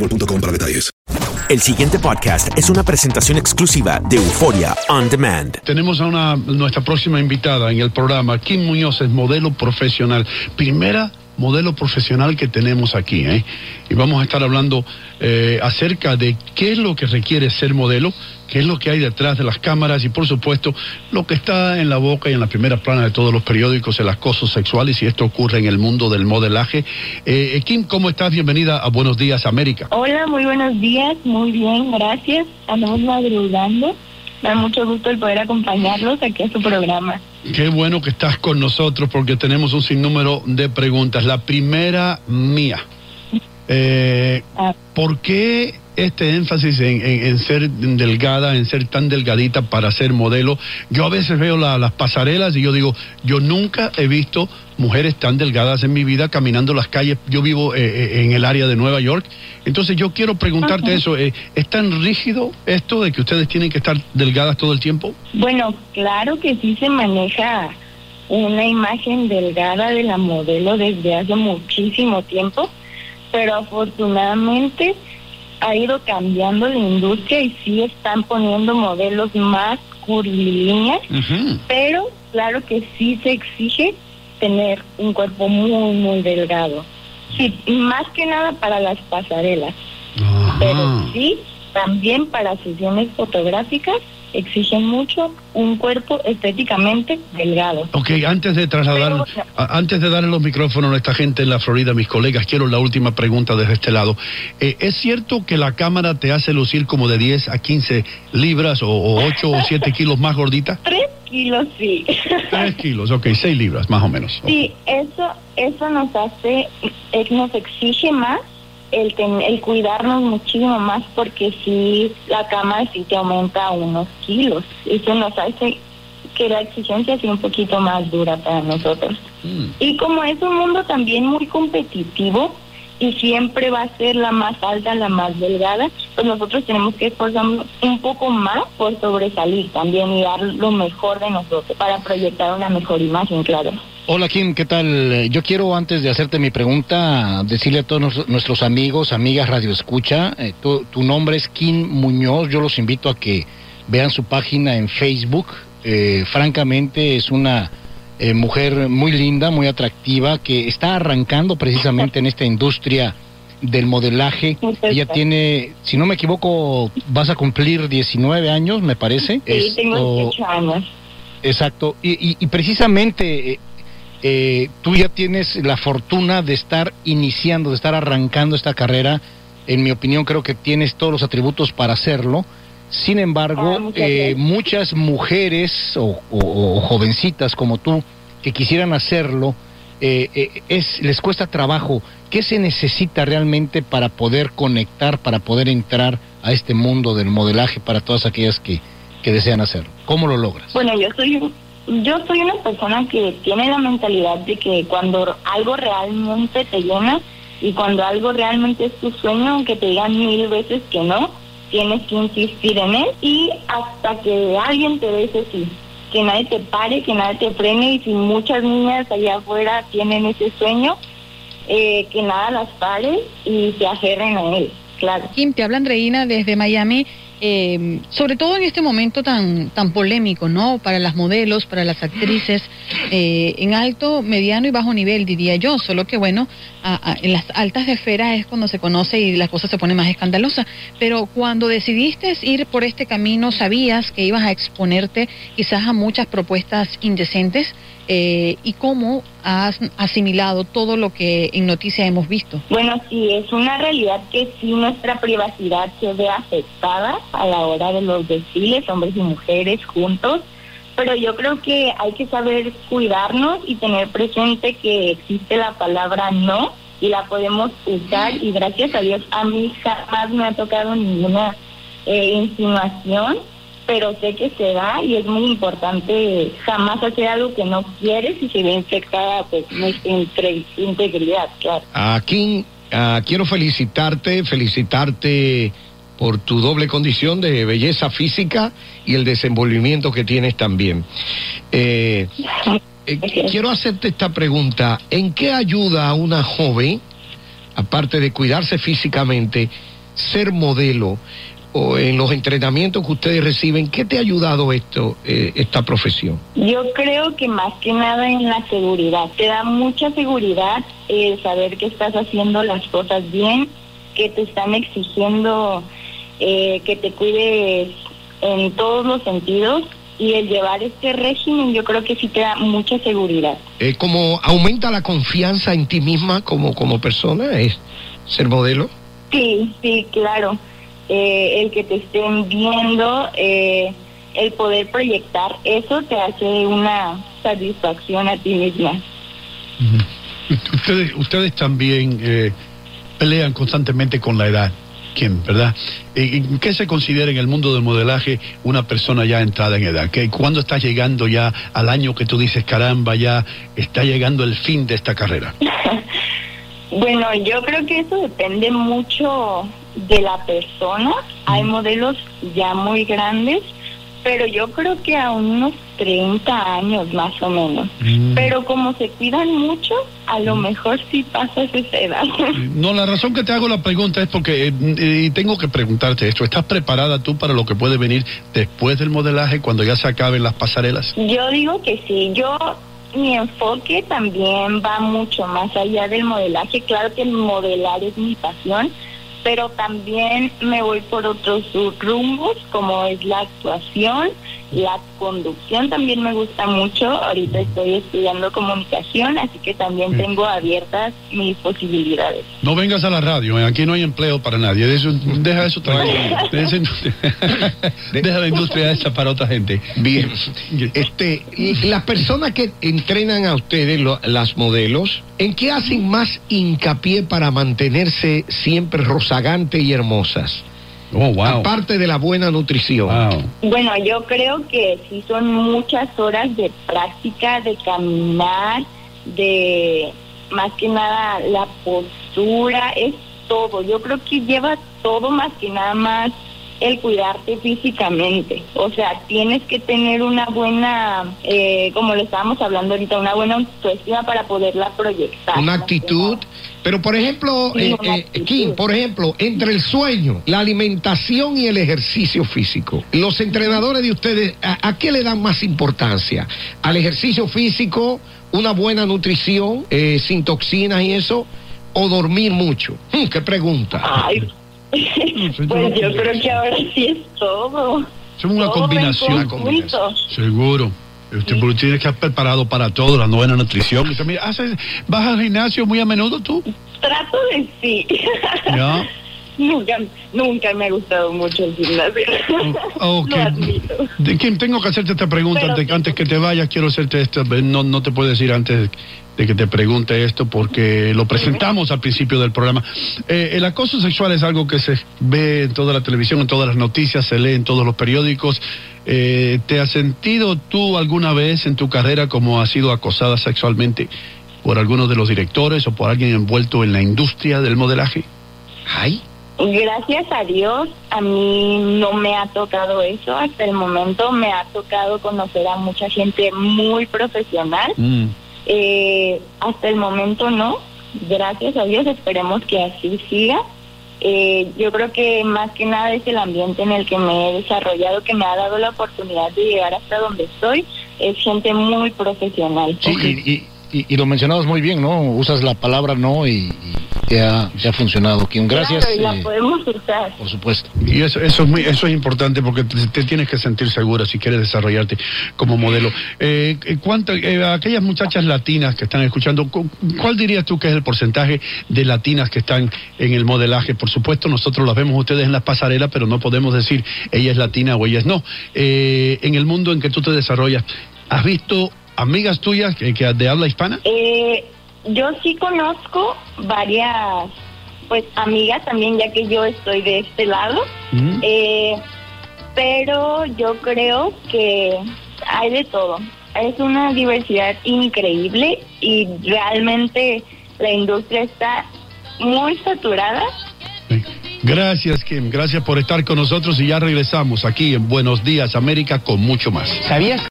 boostmobile.com para detalles. El siguiente podcast es una presentación exclusiva de Euforia On Demand. Tenemos a una, nuestra próxima invitada en el programa. Kim Muñoz es modelo profesional. Primera modelo profesional que tenemos aquí. ¿eh? Y vamos a estar hablando eh, acerca de qué es lo que requiere ser modelo, qué es lo que hay detrás de las cámaras y por supuesto lo que está en la boca y en la primera plana de todos los periódicos, el acoso sexual y si esto ocurre en el mundo del modelaje. Eh, eh, Kim, ¿cómo estás? Bienvenida a Buenos Días América. Hola, muy buenos días, muy bien, gracias. Andamos madrugando. Me da mucho gusto el poder acompañarlos aquí a su programa. Qué bueno que estás con nosotros porque tenemos un sinnúmero de preguntas. La primera mía. Eh, ¿Por qué este énfasis en, en- en ser delgada, en ser tan delgadita para ser modelo? Yo a veces veo la- las pasarelas y yo digo, yo nunca he visto mujeres tan delgadas en mi vida caminando las calles. Yo vivo eh, eh, en el área de Nueva York. Entonces yo quiero preguntarte eso. eh, ¿Es tan rígido esto de que ustedes tienen que estar delgadas todo el tiempo? Bueno, claro que sí se maneja una imagen delgada de la modelo desde hace muchísimo tiempo, pero afortunadamente ha ido cambiando la industria y sí están poniendo modelos más curvilíneas, pero claro que sí se exige tener un cuerpo muy, muy delgado. Sí, más que nada para las pasarelas, pero sí, también para sesiones fotográficas exigen mucho un cuerpo estéticamente delgado. Ok, antes de trasladar, a- antes de darle los micrófonos a esta gente en la Florida, mis colegas, quiero la última pregunta desde este lado. Eh, ¿Es cierto que la cámara te hace lucir como de 10 a 15 libras o, o 8 o 7 kilos más gordita? Tres kilos, sí. 3 kilos, ok, 6 libras más o menos. Sí, eso, eso nos hace, eh, nos exige más el, ten- el cuidarnos muchísimo más porque si la cama sí te aumenta unos kilos. Eso nos hace que la exigencia sea un poquito más dura para nosotros. Y como es un mundo también muy competitivo y siempre va a ser la más alta, la más delgada, pues nosotros tenemos que esforzarnos un poco más por sobresalir también y dar lo mejor de nosotros para proyectar una mejor imagen, claro. Hola Kim, ¿qué tal? Yo quiero antes de hacerte mi pregunta decirle a todos nuestros amigos, amigas Radio Escucha, eh, tu, tu nombre es Kim Muñoz, yo los invito a que vean su página en Facebook. Eh, francamente es una eh, mujer muy linda, muy atractiva, que está arrancando precisamente en esta industria del modelaje. Ella tiene, si no me equivoco, vas a cumplir 19 años, me parece. Sí, tengo Esto- 18 años. Exacto, y, y- y precisamente eh, tú ya tienes la fortuna de estar iniciando, de estar arrancando esta carrera. En mi opinión, creo que tienes todos los atributos para hacerlo. Sin embargo, Ah, muchas eh, muchas mujeres o, o- o jovencitas como tú que quisieran hacerlo, eh, eh, es, les cuesta trabajo. ¿Qué se necesita realmente para poder conectar, para poder entrar a este mundo del modelaje para todas aquellas que, que desean hacerlo? ¿Cómo lo logras? Bueno, yo soy un- yo soy una persona que tiene la mentalidad de que cuando algo realmente te llena y cuando algo realmente es tu sueño, aunque te digan mil veces que no, tienes que insistir en él y hasta que alguien te dé ese sí. Que nadie te pare, que nadie te frene y si muchas niñas allá afuera tienen ese sueño, eh, que nada las pare y se aferren a él, claro. Kim, te habla Andreina desde Miami. Eh, sobre todo en este momento tan tan polémico, ¿no? Para las modelos, para las actrices, eh, en alto, mediano y bajo nivel, diría yo. Solo que, bueno, en las altas esferas es cuando se conoce y la cosa se pone más escandalosa. Pero cuando decidiste ir por este camino, sabías que ibas a exponerte quizás a muchas propuestas indecentes. eh, ¿Y cómo has asimilado todo lo que en noticias hemos visto? Bueno, sí, es una realidad que sí nuestra privacidad se ve afectada a la hora de los desfiles, hombres y mujeres juntos, pero yo creo que hay que saber cuidarnos y tener presente que existe la palabra no y la podemos usar y gracias a Dios a mí jamás me ha tocado ninguna eh, insinuación, pero sé que se da y es muy importante jamás hacer algo que no quieres y se ve infectada pues nuestra integridad, claro. Aquí ah, quiero felicitarte, felicitarte por tu doble condición de belleza física y el desenvolvimiento que tienes también. Eh, eh, quiero hacerte esta pregunta. ¿En qué ayuda a una joven, aparte de cuidarse físicamente, ser modelo? O en los entrenamientos que ustedes reciben, ¿qué te ha ayudado esto, eh, esta profesión? Yo creo que más que nada en la seguridad. Te da mucha seguridad eh, saber que estás haciendo las cosas bien, que te están exigiendo eh, que te cuides en todos los sentidos y el llevar este régimen yo creo que sí te da mucha seguridad. Eh, ¿Cómo aumenta la confianza en ti misma como, como persona? ¿Es ser modelo? Sí, sí, claro. Eh, el que te estén viendo, eh, el poder proyectar, eso te hace una satisfacción a ti misma. Ustedes, ustedes también eh, pelean constantemente con la edad. ¿Quién, verdad? Eh, ¿En qué se considera en el mundo del modelaje una persona ya entrada en edad? ¿Qué, ¿Cuándo estás llegando ya al año que tú dices, caramba, ya está llegando el fin de esta carrera? Bueno, yo creo que eso depende mucho de la persona. Hay modelos ya muy grandes, pero yo creo que a unos 30 años más o menos. Pero como se cuidan mucho, a lo mejor sí pasas esa edad. No, la razón que te hago la pregunta es porque eh, eh, y tengo que preguntarte esto. ¿Estás preparada tú para lo que puede venir después del modelaje, cuando ya se acaben las pasarelas? Yo digo que sí, yo mi enfoque también va mucho más allá del modelaje. Claro que el modelar es mi pasión, pero también me voy por otros rumbos como es la actuación, la conducción también me gusta mucho. Ahorita estoy estudiando comunicación, así que también tengo abiertas mis posibilidades. No vengas a la radio, eh, aquí no hay empleo para nadie. De eso- deja eso tranquilo. Deja, deja la industria esa para otra gente. Bien. Este, y las personas que entrenan a ustedes, lo- las modelos, ¿en qué hacen más hincapié para mantenerse siempre rozagantes y hermosas? Aparte de la buena nutrición. Bueno, yo creo que sí son muchas horas de práctica, de caminar, de más que nada la postura, es todo. Yo creo que lleva todo más que nada más el cuidarte físicamente. O sea, tienes que tener una buena, eh, como lo estábamos hablando ahorita, una buena autoestima para poderla proyectar. Una actitud. Pero, por ejemplo, Sí, eh, eh, Kim, por ejemplo, entre el sueño, la alimentación y el ejercicio físico, los entrenadores de ustedes, ¿a, a qué le dan más importancia? ¿Al ejercicio físico, una buena nutrición, eh, sin toxinas y eso, o dormir mucho? Hmm, ¿Qué pregunta? Ay, pues yo creo que ahora sí es todo. Es una Todo combinación. Seguro. Usted tiene que estar preparado para todo, la buena nutrición. ¿haces, ¿Vas al gimnasio muy a menudo tú? Trato de sí. ¿Ya? nunca, nunca me ha gustado mucho el gimnasio. Ok. Lo admito. ¿De quién tengo que hacerte esta pregunta Pero- antes, antes que te vayas? Quiero hacerte esta. No, no te puedo decir antes de que te pregunte esto porque lo presentamos al principio del programa. Eh, el acoso sexual es algo que se ve en toda la televisión, en todas las noticias, se lee en todos los periódicos. Eh, ¿Te has sentido tú alguna vez en tu carrera como has sido acosada sexualmente por alguno de los directores o por alguien envuelto en la industria del modelaje? Ay. Gracias a Dios, a mí no me ha tocado eso hasta el momento. Me ha tocado conocer a mucha gente muy profesional. Eh, hasta el momento no. Gracias a Dios, esperemos que así siga. Eh, yo creo que más que nada es el ambiente en el que me he desarrollado, que me ha dado la oportunidad de llegar hasta donde estoy. Es gente muy profesional. Sí, y, y- y- y lo mencionabas muy bien, ¿no? Usas la palabra no y, y te, ha, te ha funcionado, Kim. Gracias. Claro, y la eh, podemos usar. por supuesto. Y eso, eso, es muy, eso es importante porque te, te tienes que sentir segura si quieres desarrollarte como modelo. Eh, ¿cuánto- eh, aquellas muchachas latinas que están escuchando, cu- ¿cuál dirías tú que es el porcentaje de latinas que están en el modelaje? Por supuesto, nosotros las vemos ustedes en las pasarelas, pero no podemos decir ella es latina o ella es no. Eh, en el mundo en que tú te desarrollas, ¿has visto amigas tuyas que, que de habla hispana? Eh, yo sí conozco varias, pues, amigas también, ya que yo estoy de este lado. Eh, pero yo creo que hay de todo. Es una diversidad increíble y realmente la industria está muy saturada. Gracias, Kim. Gracias por estar con nosotros y ya regresamos aquí en Buenos Días, América, con mucho más. ¿Sabías?